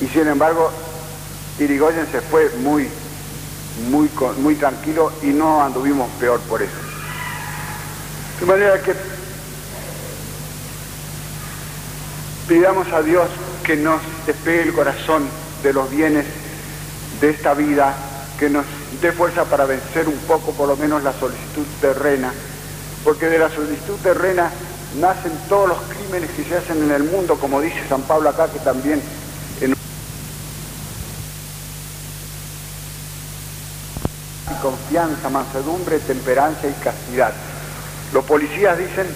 y sin embargo, Irigoyen se fue muy, muy, muy tranquilo y no anduvimos peor por eso. De manera que pidamos a Dios que nos despegue el corazón de los bienes de esta vida, que nos dé fuerza para vencer un poco por lo menos la solicitud terrena, porque de la solicitud terrena nacen todos los crímenes que se hacen en el mundo, como dice San Pablo acá, que también en confianza, mansedumbre, temperancia y castidad. Los policías dicen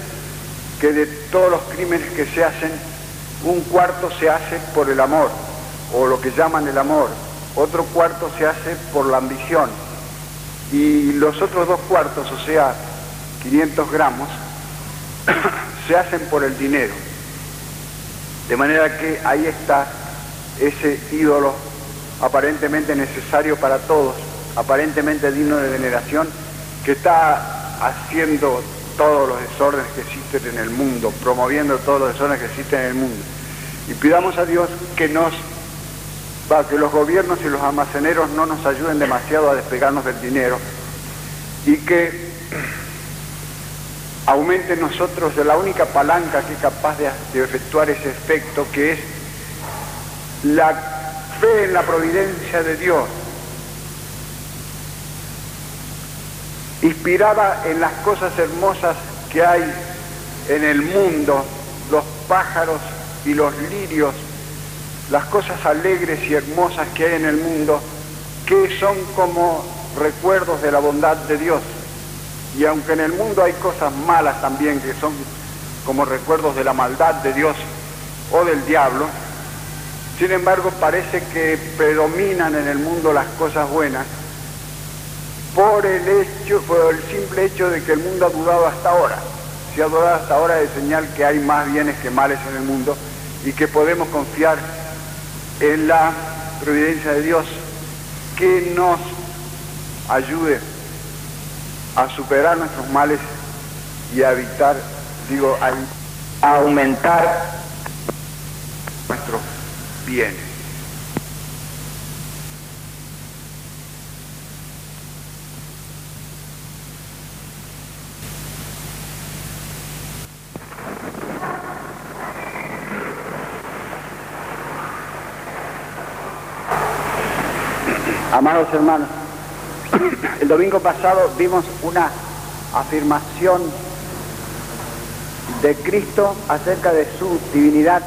que de todos los crímenes que se hacen, un cuarto se hace por el amor, o lo que llaman el amor, otro cuarto se hace por la ambición, y los otros dos cuartos, o sea, 500 gramos, se hacen por el dinero. De manera que ahí está ese ídolo aparentemente necesario para todos, aparentemente digno de veneración, que está haciendo todos los desórdenes que existen en el mundo, promoviendo todos los desórdenes que existen en el mundo. Y pidamos a Dios que nos, que los gobiernos y los almaceneros no nos ayuden demasiado a despegarnos del dinero y que aumente en nosotros la única palanca que es capaz de, de efectuar ese efecto, que es la fe en la providencia de Dios, inspirada en las cosas hermosas que hay en el mundo, los pájaros y los lirios, las cosas alegres y hermosas que hay en el mundo, que son como recuerdos de la bondad de Dios. Y aunque en el mundo hay cosas malas también que son como recuerdos de la maldad de Dios o del diablo, sin embargo parece que predominan en el mundo las cosas buenas por el hecho, por el simple hecho de que el mundo ha dudado hasta ahora. Si ha dudado hasta ahora de señal que hay más bienes que males en el mundo y que podemos confiar en la providencia de Dios que nos ayude a superar nuestros males y a evitar, digo, a, aumentar nuestros bienes. Amados hermanos, el domingo pasado vimos una afirmación de Cristo acerca de su divinidad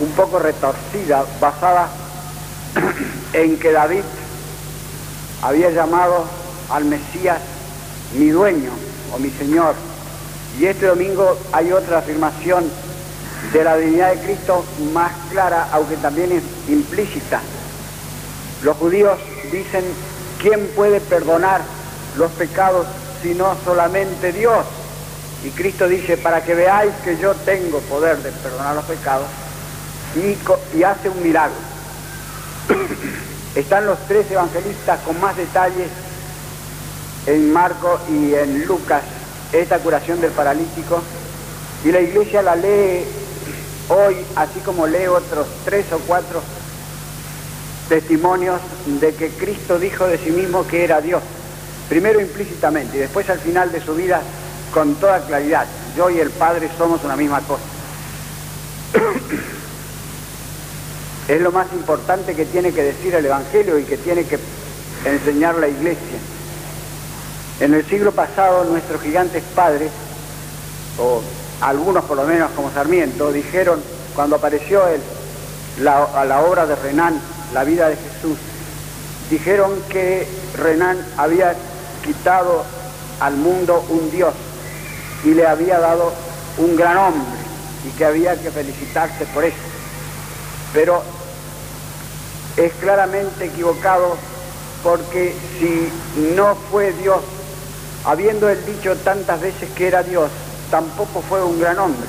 un poco retorcida, basada en que David había llamado al Mesías mi dueño o mi Señor. Y este domingo hay otra afirmación de la divinidad de Cristo más clara, aunque también es implícita. Los judíos dicen, ¿quién puede perdonar los pecados sino solamente Dios? Y Cristo dice, para que veáis que yo tengo poder de perdonar los pecados, y, hace un milagro. Están los tres evangelistas con más detalles en Marco y en Lucas esta curación del paralítico, y la iglesia la lee hoy, así como lee otros tres o cuatro testimonios de que Cristo dijo de sí mismo que era Dios, primero implícitamente y después al final de su vida con toda claridad. Yo y el Padre somos una misma cosa. es lo más importante que tiene que decir el Evangelio y que tiene que enseñar la Iglesia. En el siglo pasado nuestros gigantes padres, o algunos por lo menos como Sarmiento, dijeron, cuando apareció el, la, a la obra de Renan, la vida de Jesús, dijeron que Renan había quitado al mundo un Dios y le había dado un gran hombre y que había que felicitarse por eso. Pero es claramente equivocado porque si no fue Dios, habiendo él dicho tantas veces que era Dios, tampoco fue un gran hombre.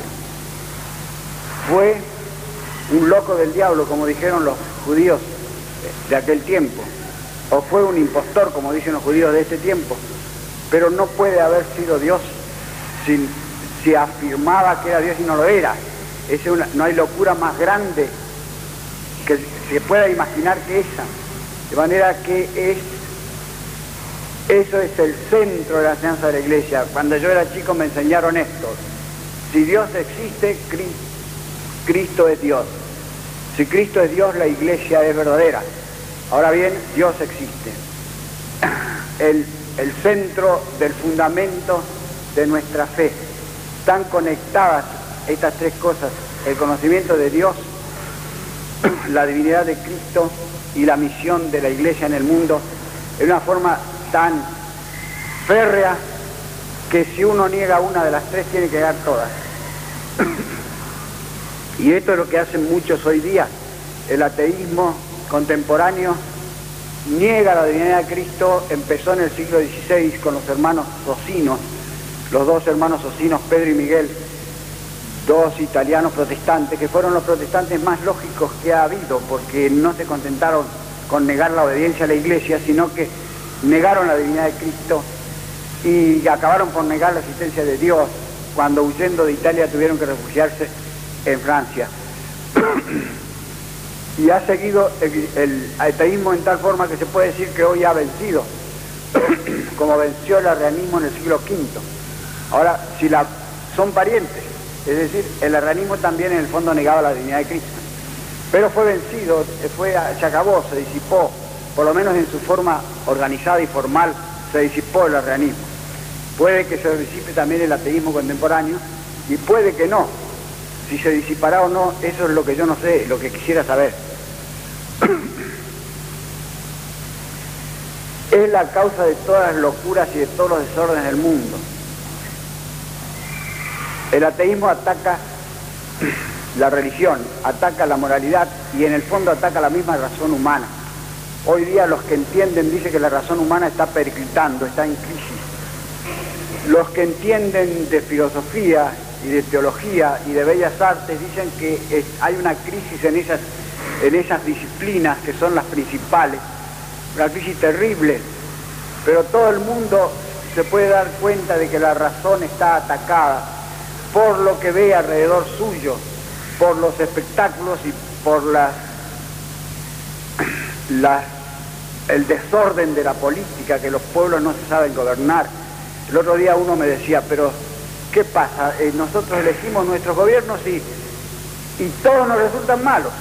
Fue un loco del diablo, como dijeron los judíos de aquel tiempo, o fue un impostor, como dicen los judíos de este tiempo, pero no puede haber sido Dios si, afirmaba que era Dios y no lo era. es no hay locura más grande que se pueda imaginar que esa. De manera que es eso es el centro de la enseñanza de la iglesia. Cuando yo era chico me enseñaron esto. Si Dios existe, Cristo es Dios. Si Cristo es Dios, la iglesia es verdadera. Ahora bien, Dios existe. El, el centro del fundamento de nuestra fe. Están conectadas estas tres cosas, el conocimiento de Dios, la divinidad de Cristo y la misión de la iglesia en el mundo, en una forma tan férrea que si uno niega una de las tres tiene que dar todas. y esto es lo que hacen muchos hoy día. El ateísmo contemporáneo niega la divinidad de Cristo, empezó en el siglo XVI con los hermanos Socinos, los dos hermanos Socinos, Pedro y Miguel, dos italianos protestantes, que fueron los protestantes más lógicos que ha habido, porque no se contentaron con negar la obediencia a la iglesia, sino que negaron la divinidad de Cristo y acabaron por negar la existencia de Dios cuando huyendo de Italia tuvieron que refugiarse en Francia. y ha seguido el, ateísmo en tal forma que se puede decir que hoy ha vencido, como venció el arrianismo en el siglo V. Ahora, si la, son parientes, es decir, el arrianismo también en el fondo negaba la divinidad de Cristo. Pero fue vencido, fue, se acabó, se disipó, por lo menos en su forma organizada y formal, se disipó el arrianismo. Puede que se disipe también el ateísmo contemporáneo y puede que no. Si se disipará o no, eso es lo que yo no sé, lo que quisiera saber. es la causa de todas las locuras y de todos los desórdenes del mundo. El ateísmo ataca la religión, ataca la moralidad y en el fondo ataca la misma razón humana. Hoy día los que entienden dicen que la razón humana está periclitando, está en crisis. Los que entienden de filosofía y de teología y de bellas artes dicen que hay una crisis en esas, en esas disciplinas que son las principales, una crisis terrible, pero todo el mundo se puede dar cuenta de que la razón está atacada por lo que ve alrededor suyo, por los espectáculos y por las, el desorden de la política, que los pueblos no se saben gobernar. El otro día uno me decía, pero ¿qué pasa? Eh, nosotros elegimos nuestros gobiernos y, y todos nos resultan malos.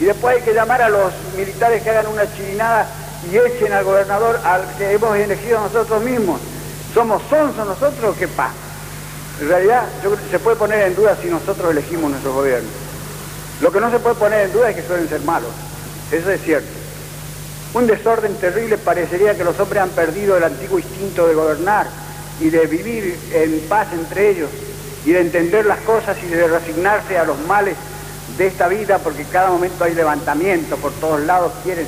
Y después hay que llamar a los militares que hagan una chirinada y echen al gobernador al que hemos elegido nosotros mismos. ¿Somos sonsos nosotros? ¿Qué pasa? En realidad, yo se puede poner en duda si nosotros elegimos nuestro gobierno. Lo que no se puede poner en duda es que suelen ser malos. Eso es cierto. Un desorden terrible parecería que los hombres han perdido el antiguo instinto de gobernar y de vivir en paz entre ellos y de entender las cosas y de resignarse a los males de esta vida porque cada momento hay levantamiento, por todos lados quieren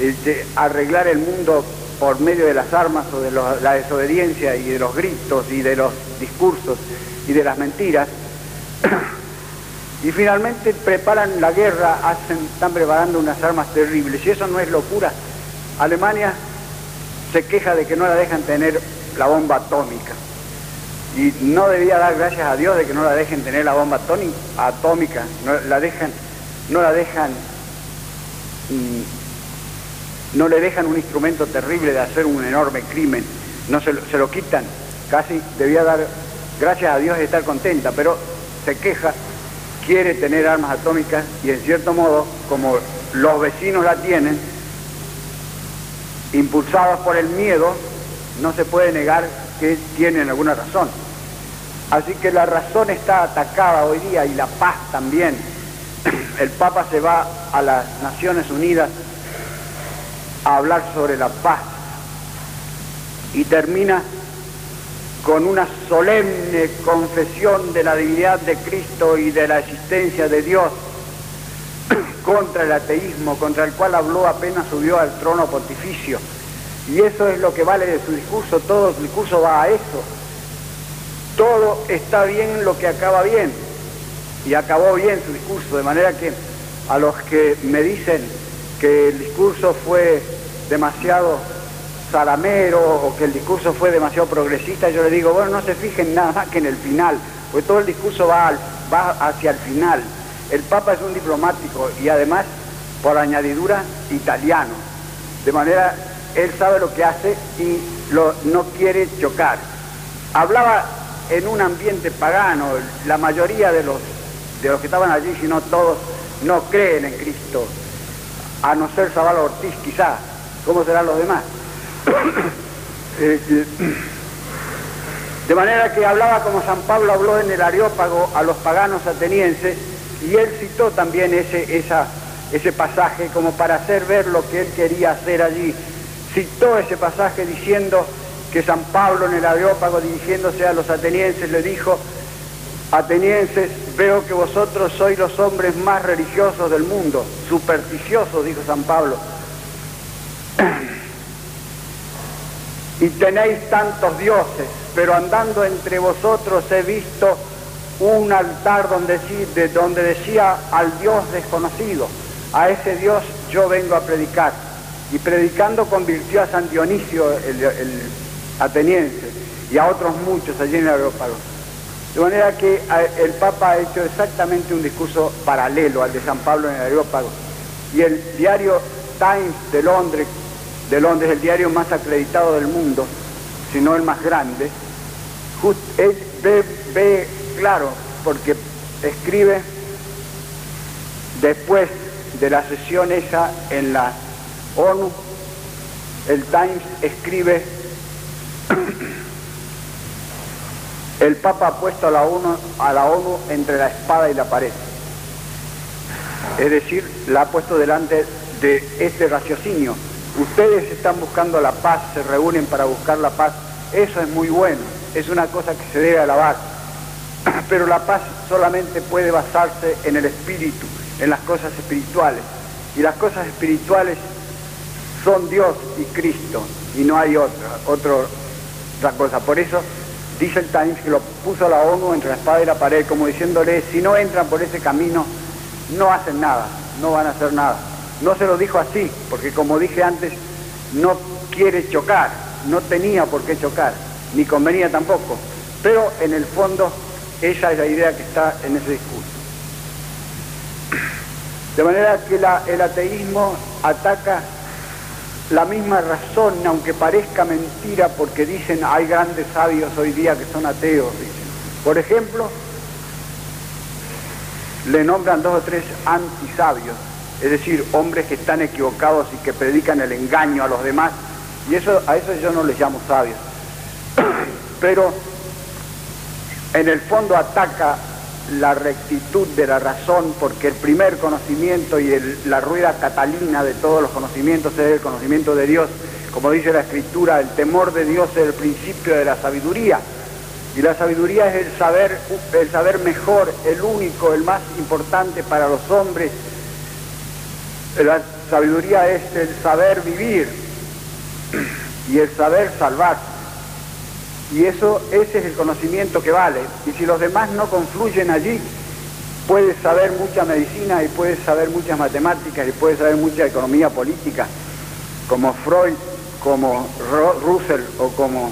este, arreglar el mundo por medio de las armas o de la desobediencia y de los gritos y de los discursos y de las mentiras. y finalmente preparan la guerra, hacen, están preparando unas armas terribles. Y eso no es locura. Alemania se queja de que no la dejan tener la bomba atómica. Y no debía dar gracias a Dios de que no la dejen tener la bomba atómica, no la dejan, no la dejan mm, no le dejan un instrumento terrible de hacer un enorme crimen, no se lo, quitan, casi debía dar gracias a Dios de estar contenta, pero se queja, quiere tener armas atómicas y en cierto modo, como los vecinos la tienen, impulsados por el miedo, no se puede negar que tienen alguna razón. Así que la razón está atacada hoy día y la paz también. El Papa se va a las Naciones Unidas a hablar sobre la paz y termina con una solemne confesión de la divinidad de Cristo y de la existencia de Dios contra el ateísmo, contra el cual habló apenas subió al trono pontificio. Y eso es lo que vale de su discurso, todo su discurso va a eso. Todo está bien lo que acaba bien. Y acabó bien su discurso, de manera que a los que me dicen que el discurso fue demasiado salamero o que el discurso fue demasiado progresista, yo le digo, bueno, no se fijen nada más que en el final, porque todo el discurso va va hacia el final. El Papa es un diplomático y además, por añadidura, italiano. De manera, él sabe lo que hace y lo, no quiere chocar. Hablaba en un ambiente pagano, la mayoría de los, de los que estaban allí, si no todos, no creen en Cristo, a no ser Zavala Ortiz quizá, ¿cómo serán los demás? Eh, de manera que hablaba como San Pablo habló en el Areópago a los paganos atenienses y él citó también ese, ese pasaje como para hacer ver lo que él quería hacer allí. Citó ese pasaje diciendo que San Pablo en el Areópago dirigiéndose a los atenienses le dijo, atenienses, veo que vosotros sois los hombres más religiosos del mundo, supersticiosos, dijo San Pablo. y tenéis tantos dioses, pero andando entre vosotros he visto un altar donde, donde decía al Dios desconocido, a ese Dios yo vengo a predicar. Y predicando convirtió a San Dionisio, el, ateniense, y a otros muchos allí en el Aerópago. De manera que el Papa ha hecho exactamente un discurso paralelo al de San Pablo en el Aerópago. Y el diario Times de Londres, de Londres, el diario más acreditado del mundo, si no el más grande, él ve, claro, porque escribe después de la sesión esa en la ONU, el Times escribe, el Papa ha puesto a la, ONU, a la ONU entre la espada y la pared. Es decir, la ha puesto delante de este raciocinio. Ustedes están buscando la paz, se reúnen para buscar la paz, eso es muy bueno, es una cosa que se debe alabar, pero la paz solamente puede basarse en el espíritu, en las cosas espirituales, y las cosas espirituales son Dios y Cristo, y no hay otra, otra cosa. Por eso dice el Times que lo puso la ONU entre la espada y la pared, como diciéndole, si no entran por ese camino, no hacen nada, no van a hacer nada. No se lo dijo así, porque como dije antes, no quiere chocar, no tenía por qué chocar, ni convenía tampoco. Pero en el fondo esa es la idea que está en ese discurso. De manera que el ateísmo ataca la misma razón, aunque parezca mentira, porque dicen hay grandes sabios hoy día que son ateos. Por ejemplo, le nombran dos o tres antisabios es decir, hombres que están equivocados y que predican el engaño a los demás, y eso, a eso yo no les llamo sabios. Pero en el fondo ataca la rectitud de la razón, porque el primer conocimiento y la rueda catalina de todos los conocimientos es el conocimiento de Dios. Como dice la Escritura, el temor de Dios es el principio de la sabiduría. Y la sabiduría es el saber, el saber mejor, el único, el más importante para los hombres la sabiduría es el saber vivir y el saber salvar. Y eso, ese es el conocimiento que vale. Y si los demás no confluyen allí, puedes saber mucha medicina y puedes saber muchas matemáticas y puedes saber mucha economía política, como Freud, como Russell o como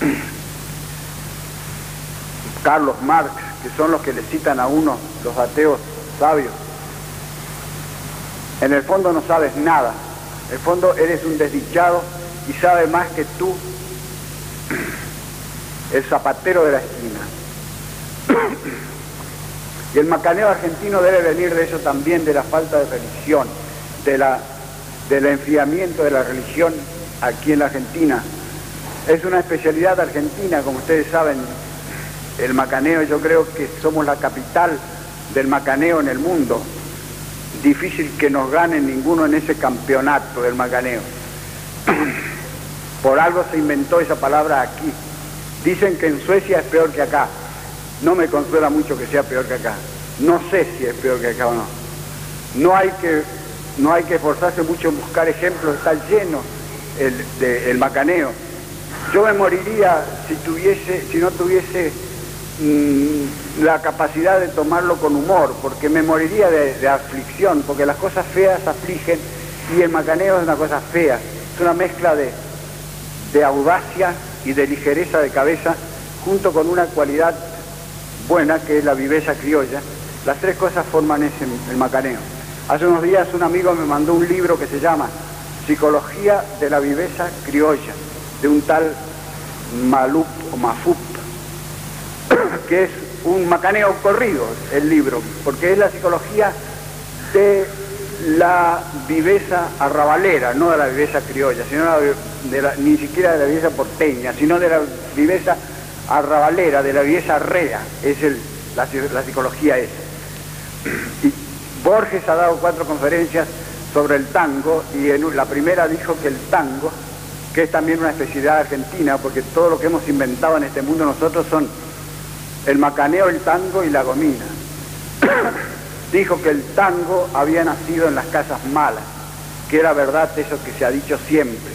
Carlos Marx, que son los que le citan a uno los ateos sabios. En el fondo no sabes nada. En el fondo eres un desdichado y sabes más que tú, el zapatero de la esquina. Y el macaneo argentino debe venir de eso también, de la falta de religión, de la, del enfriamiento de la religión aquí en la Argentina. Es una especialidad argentina, como ustedes saben, el macaneo, yo creo que somos la capital del macaneo en el mundo difícil que nos gane ninguno en ese campeonato del macaneo. Por algo se inventó esa palabra aquí. Dicen que en Suecia es peor que acá. No me consuela mucho que sea peor que acá. No sé si es peor que acá o no. No hay que, no hay que esforzarse mucho en buscar ejemplos, está lleno el, el macaneo. Yo me moriría si tuviese, si no tuviese Mm, la capacidad de tomarlo con humor, porque me moriría de, aflicción, porque las cosas feas afligen y el macaneo es una cosa fea, es una mezcla de, de audacia y de ligereza de cabeza junto con una cualidad buena, que es la viveza criolla. Las tres cosas forman ese, el macaneo. Hace unos días un amigo me mandó un libro que se llama Psicología de la viveza criolla, de un tal Malup o Mafup, que es un macaneo corrido el libro, porque es la psicología de la viveza arrabalera, no de la viveza criolla, sino la, ni siquiera de la viveza porteña, sino de la viveza arrabalera, de la viveza rea, es la, psicología esa. Y Borges ha dado cuatro conferencias sobre el tango y en la primera dijo que el tango, que es también una especialidad argentina, porque todo lo que hemos inventado en este mundo nosotros son el macaneo, el tango y la gomina. dijo que el tango había nacido en las casas malas, que era verdad eso que se ha dicho siempre,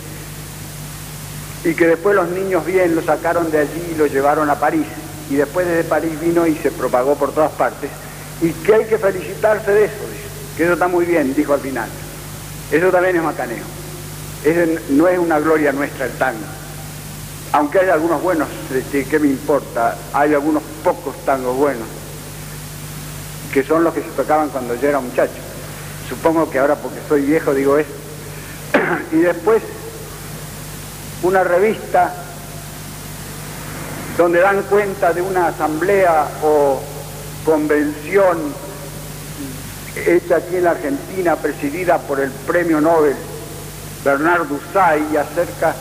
y que después los niños bien lo sacaron de allí y lo llevaron a París, y después desde París vino y se propagó por todas partes, y que hay que felicitarse de eso, que eso está muy bien, dijo al final. Eso también es macaneo. no es una gloria nuestra el tango. Aunque hay algunos buenos, este, ¿qué me importa? Hay algunos pocos tangos buenos que son los que se tocaban cuando yo era muchacho. Supongo que ahora porque soy viejo digo eso. y después una revista donde dan cuenta de una asamblea o convención hecha aquí en la Argentina, presidida por el premio Nobel Bernardo Usay, acerca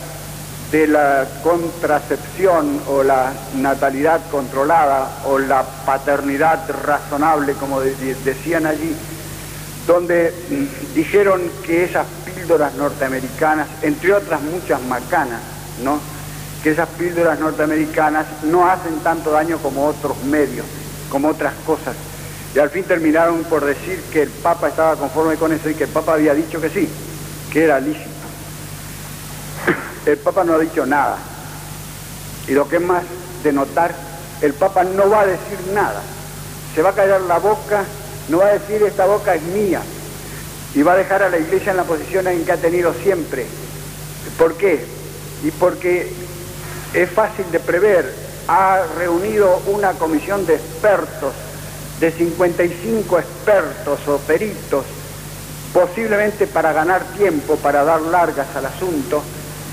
de la contracepción o la natalidad controlada o la paternidad razonable, como decían allí, donde mm, dijeron que esas píldoras norteamericanas, entre otras muchas macanas, ¿no? que esas píldoras norteamericanas no hacen tanto daño como otros medios, como otras cosas. Y al fin terminaron por decir que el Papa estaba conforme con eso y que el Papa había dicho que sí, que era lícito el Papa no ha dicho nada. Y lo que es más de notar, el Papa no va a decir nada. Se va a callar la boca, no va a decir esta boca es mía. Y va a dejar a la iglesia en la posición en que ha tenido siempre. ¿Por qué? Y porque es fácil de prever. Ha reunido una comisión de expertos, de 55 expertos o peritos, posiblemente para ganar tiempo, para dar largas al asunto,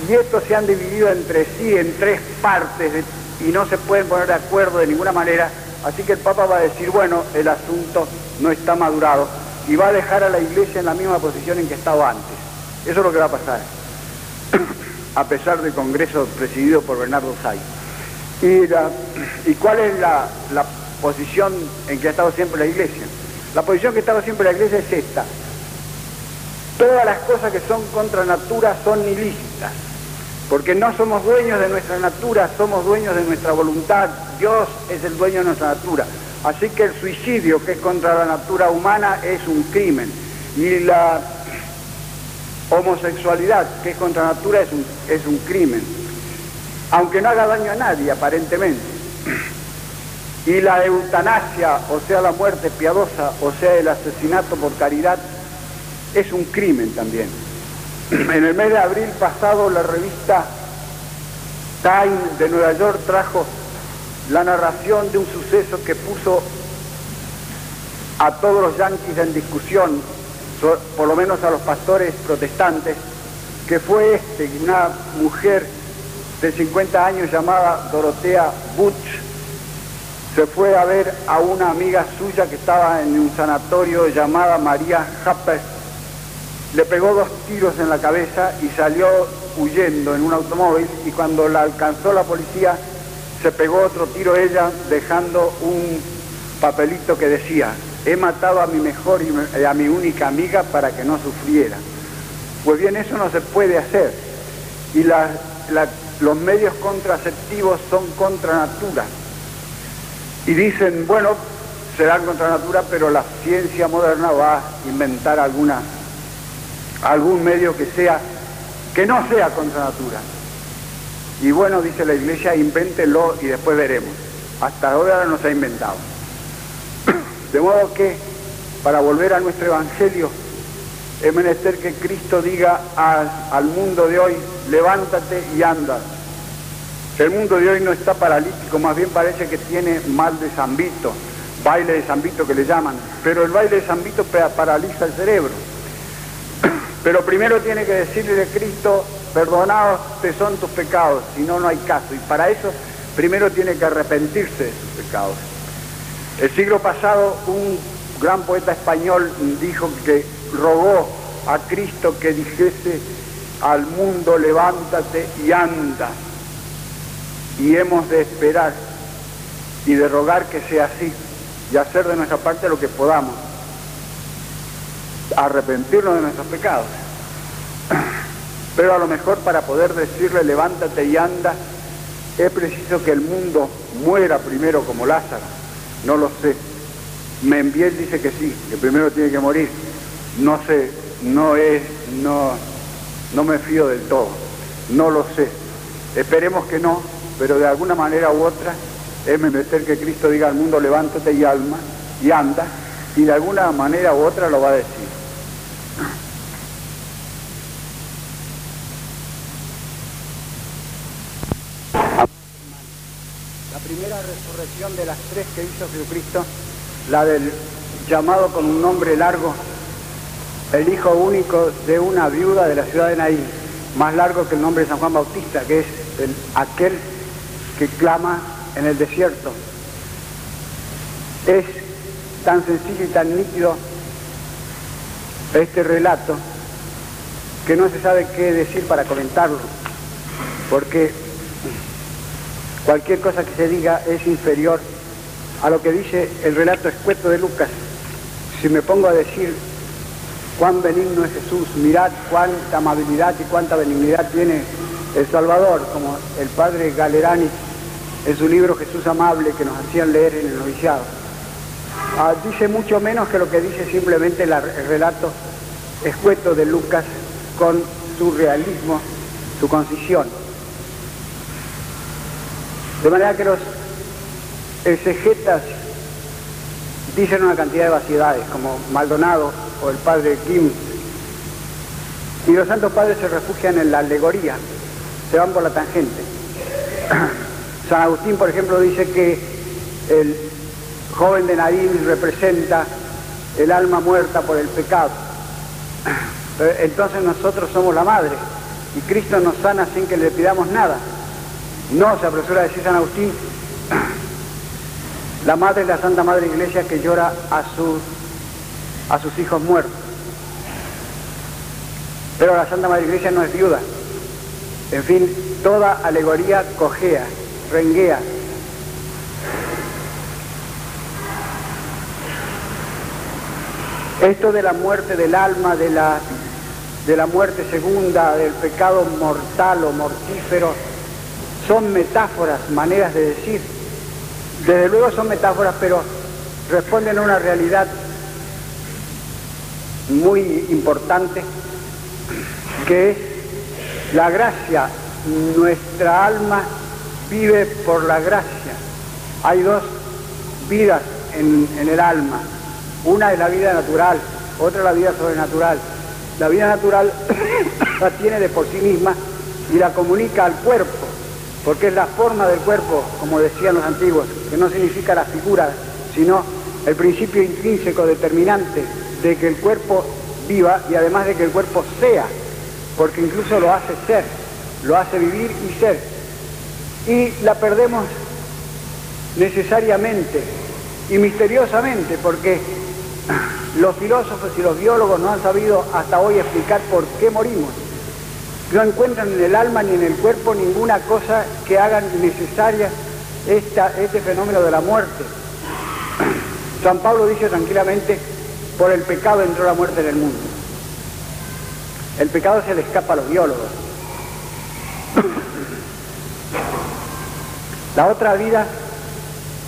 y estos se han dividido entre sí en tres partes y no se pueden poner de acuerdo de ninguna manera, así que el Papa va a decir, bueno, el asunto no está madurado y va a dejar a la Iglesia en la misma posición en que estaba antes. Eso es lo que va a pasar, a pesar del Congreso presidido por Bernardo Say. ¿Y, cuál es la, la posición en que ha estado siempre la Iglesia? La posición que ha estado siempre la Iglesia es esta. Todas las cosas que son contra natura son ilícitas porque no somos dueños de nuestra natura, somos dueños de nuestra voluntad. Dios es el dueño de nuestra natura. Así que el suicidio, que es contra la natura humana, es un crimen. Y la homosexualidad, que es contra la natura, es un, es un crimen. Aunque no haga daño a nadie, aparentemente. Y la eutanasia, o sea, la muerte piadosa, o sea, el asesinato por caridad, es un crimen también. En el mes de abril pasado la revista Time de Nueva York trajo la narración de un suceso que puso a todos los yanquis en discusión, por lo menos a los pastores protestantes, que fue este, una mujer de 50 años llamada Dorotea Butch, se fue a ver a una amiga suya que estaba en un sanatorio llamada María Happer le pegó dos tiros en la cabeza y salió huyendo en un automóvil y cuando la alcanzó la policía se pegó otro tiro ella dejando un papelito que decía he matado a mi mejor y a mi única amiga para que no sufriera. Pues bien, eso no se puede hacer. Y los medios contraceptivos son contra natura. Y dicen, bueno, serán contra natura, pero la ciencia moderna va a inventar alguna algún medio que sea, que no sea contra natura. Y bueno, dice la iglesia, invéntelo y después veremos. Hasta ahora no se ha inventado. De modo que, para volver a nuestro evangelio, es menester que Cristo diga al mundo de hoy, levántate y anda. El mundo de hoy no está paralítico, más bien parece que tiene mal de zambito, baile de zambito que le llaman, pero el baile de zambito paraliza el cerebro. Pero primero tiene que decirle a Cristo, perdonados te son tus pecados, si no, no hay caso. Y para eso primero tiene que arrepentirse de sus pecados. El siglo pasado un gran poeta español dijo que rogó a Cristo que dijese al mundo levántate y anda. Y hemos de esperar y de rogar que sea así y hacer de nuestra parte lo que podamos. Arrepentirnos de nuestros pecados. Pero a lo mejor para poder decirle levántate y anda, es preciso que el mundo muera primero como Lázaro. No lo sé. Membiel dice que sí, que primero tiene que morir. No sé, no es, no, no me fío del todo. No lo sé. Esperemos que no, pero de alguna manera u otra es menester que Cristo diga al mundo levántate y alma y anda, y de alguna manera u otra lo va a decir. La primera resurrección de las tres que hizo Jesucristo, la del llamado con un nombre largo, el hijo único de una viuda de la ciudad de Naín, más largo que el nombre de San Juan Bautista, que es el, aquel que clama en el desierto. Es tan sencillo y tan nítido este relato que no se sabe qué decir para comentarlo, porque cualquier cosa que se diga es inferior a lo que dice el relato escueto de Lucas. Si me pongo a decir cuán benigno es Jesús, mirad cuánta amabilidad y cuánta benignidad tiene el Salvador, como el padre Galerani en su libro Jesús Amable que nos hacían leer en el noviciado. Ah, dice mucho menos que lo que dice simplemente el relato escueto de Lucas con su realismo, su concisión. De manera que los exegetas dicen una cantidad de vaciedades, como Maldonado o el padre Kim, y los santos padres se refugian en la alegoría, se van por la tangente. San Agustín, por ejemplo, dice que el joven de Nadine representa el alma muerta por el pecado. Entonces nosotros somos la madre y Cristo nos sana sin que le pidamos nada. No, se apresura a decir San Agustín, la madre la Santa Madre Iglesia que llora a sus, a sus hijos muertos. Pero la Santa Madre Iglesia no es viuda. En fin, toda alegoría cojea renguea. Esto de la muerte del alma, de la, de la muerte segunda, del pecado mortal o mortífero, son metáforas, maneras de decir. Desde luego son metáforas, pero responden a una realidad muy importante, que es la gracia, nuestra alma vive por la gracia. Hay dos vidas en, el alma. Una es la vida natural, otra es la vida sobrenatural. La vida natural la tiene de por sí misma y la comunica al cuerpo, porque es la forma del cuerpo, como decían los antiguos, que no significa la figura, sino el principio intrínseco determinante de que el cuerpo viva y además de que el cuerpo sea, porque incluso lo hace ser, lo hace vivir y ser y la perdemos necesariamente y misteriosamente porque los filósofos y los biólogos no han sabido hasta hoy explicar por qué morimos. No encuentran en el alma ni en el cuerpo ninguna cosa que hagan necesaria este fenómeno de la muerte. San Pablo dice tranquilamente, por el pecado entró la muerte en el mundo. El pecado se le escapa a los biólogos. La otra vida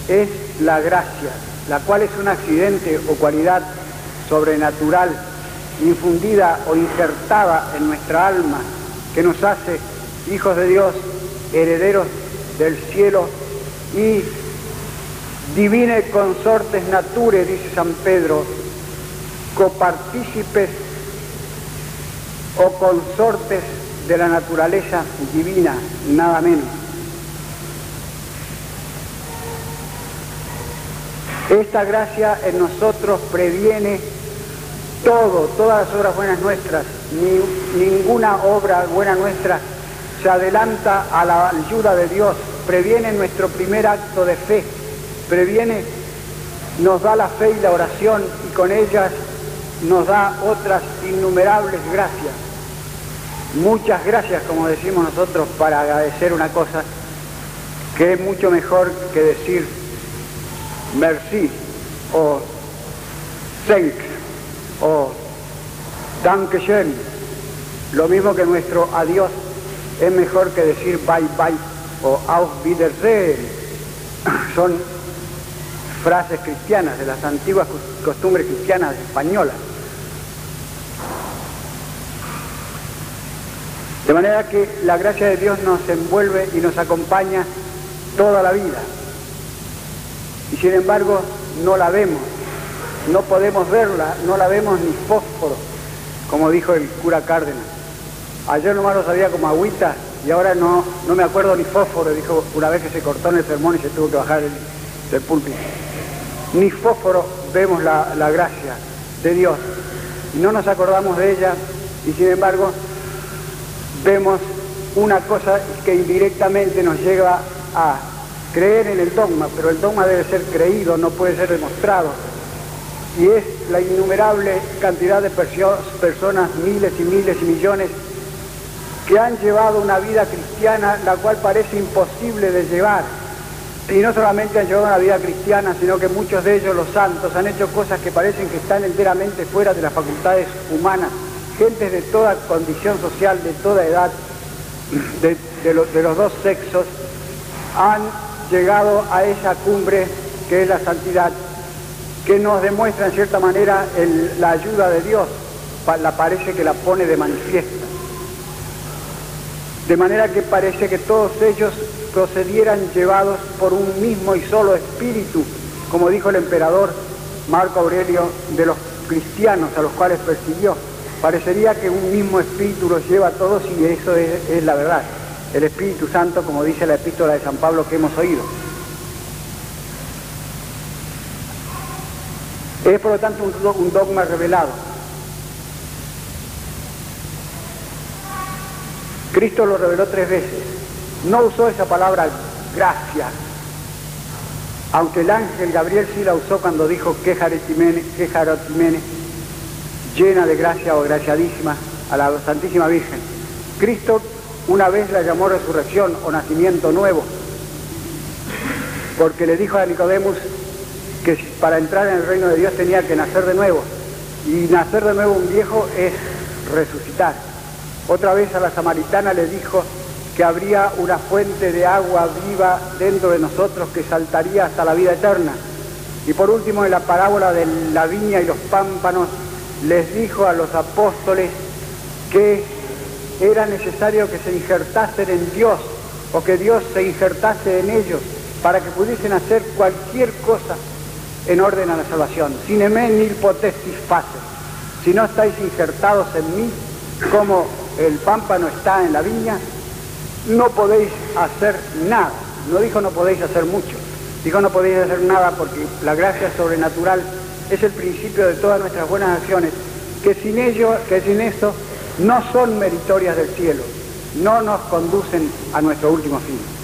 es la gracia, la cual es un accidente o cualidad sobrenatural infundida o insertada en nuestra alma que nos hace hijos de Dios, herederos del cielo y divine consortes nature, dice San Pedro, copartícipes o consortes de la naturaleza divina, nada menos. Esta gracia en nosotros previene todo, todas las obras buenas nuestras, ni, ninguna obra buena nuestra se adelanta a la ayuda de Dios, previene nuestro primer acto de fe, previene, nos da la fe y la oración y con ellas nos da otras innumerables gracias. Muchas gracias, como decimos nosotros, para agradecer una cosa que es mucho mejor que decir merci o thanks o dankeschön. Lo mismo que nuestro adiós es mejor que decir bye bye o auf Wiedersehen. Son frases cristianas, de las antiguas costumbres cristianas españolas. De manera que la gracia de Dios nos envuelve y nos acompaña toda la vida. Y sin embargo no la vemos, no podemos verla, no la vemos ni fósforo, como dijo el cura Cárdenas. Ayer nomás lo sabía como agüita y ahora no, no me acuerdo ni fósforo, dijo una vez que se cortó en el sermón y se tuvo que bajar del púlpito. Ni fósforo vemos la, la gracia de Dios. Y no nos acordamos de ella y sin embargo vemos una cosa que indirectamente nos lleva a creer en el dogma, pero el dogma debe ser creído, no puede ser demostrado. Y es la innumerable cantidad de personas, miles y miles y millones, que han llevado una vida cristiana la cual parece imposible de llevar. Y no solamente han llevado una vida cristiana, sino que muchos de ellos, los santos, han hecho cosas que parecen que están enteramente fuera de las facultades humanas. Gentes de toda condición social, de toda edad, de, de los dos sexos, han llegado a esa cumbre que es la santidad, que nos demuestra en cierta manera la ayuda de Dios, la parece que la pone de manifiesto. De manera que parece que todos ellos procedieran llevados por un mismo y solo espíritu, como dijo el emperador Marco Aurelio, de los cristianos a los cuales persiguió. Parecería que un mismo espíritu los lleva a todos y eso es la verdad el Espíritu Santo, como dice la epístola de San Pablo que hemos oído. Es por lo tanto un dogma revelado. Cristo lo reveló tres veces. No usó esa palabra gracia, aunque el ángel Gabriel sí la usó cuando dijo que Jarotimene, llena de gracia o graciadísima a la Santísima Virgen. Cristo una vez la llamó resurrección o nacimiento nuevo, porque le dijo a Nicodemus que para entrar en el reino de Dios tenía que nacer de nuevo. Y nacer de nuevo un viejo es resucitar. Otra vez a la samaritana le dijo que habría una fuente de agua viva dentro de nosotros que saltaría hasta la vida eterna. Y por último, en la parábola de la viña y los pámpanos, les dijo a los apóstoles que era necesario que se injertasen en Dios o que Dios se injertase en ellos para que pudiesen hacer cualquier cosa en orden a la salvación. Sin emen nil potestis face. Si no estáis injertados en mí, como el pámpano está en la viña, no podéis hacer nada. No dijo no podéis hacer mucho, dijo no podéis hacer nada porque la gracia sobrenatural es el principio de todas nuestras buenas acciones, que sin ello, que sin eso no son meritorias del cielo, no nos conducen a nuestro último fin.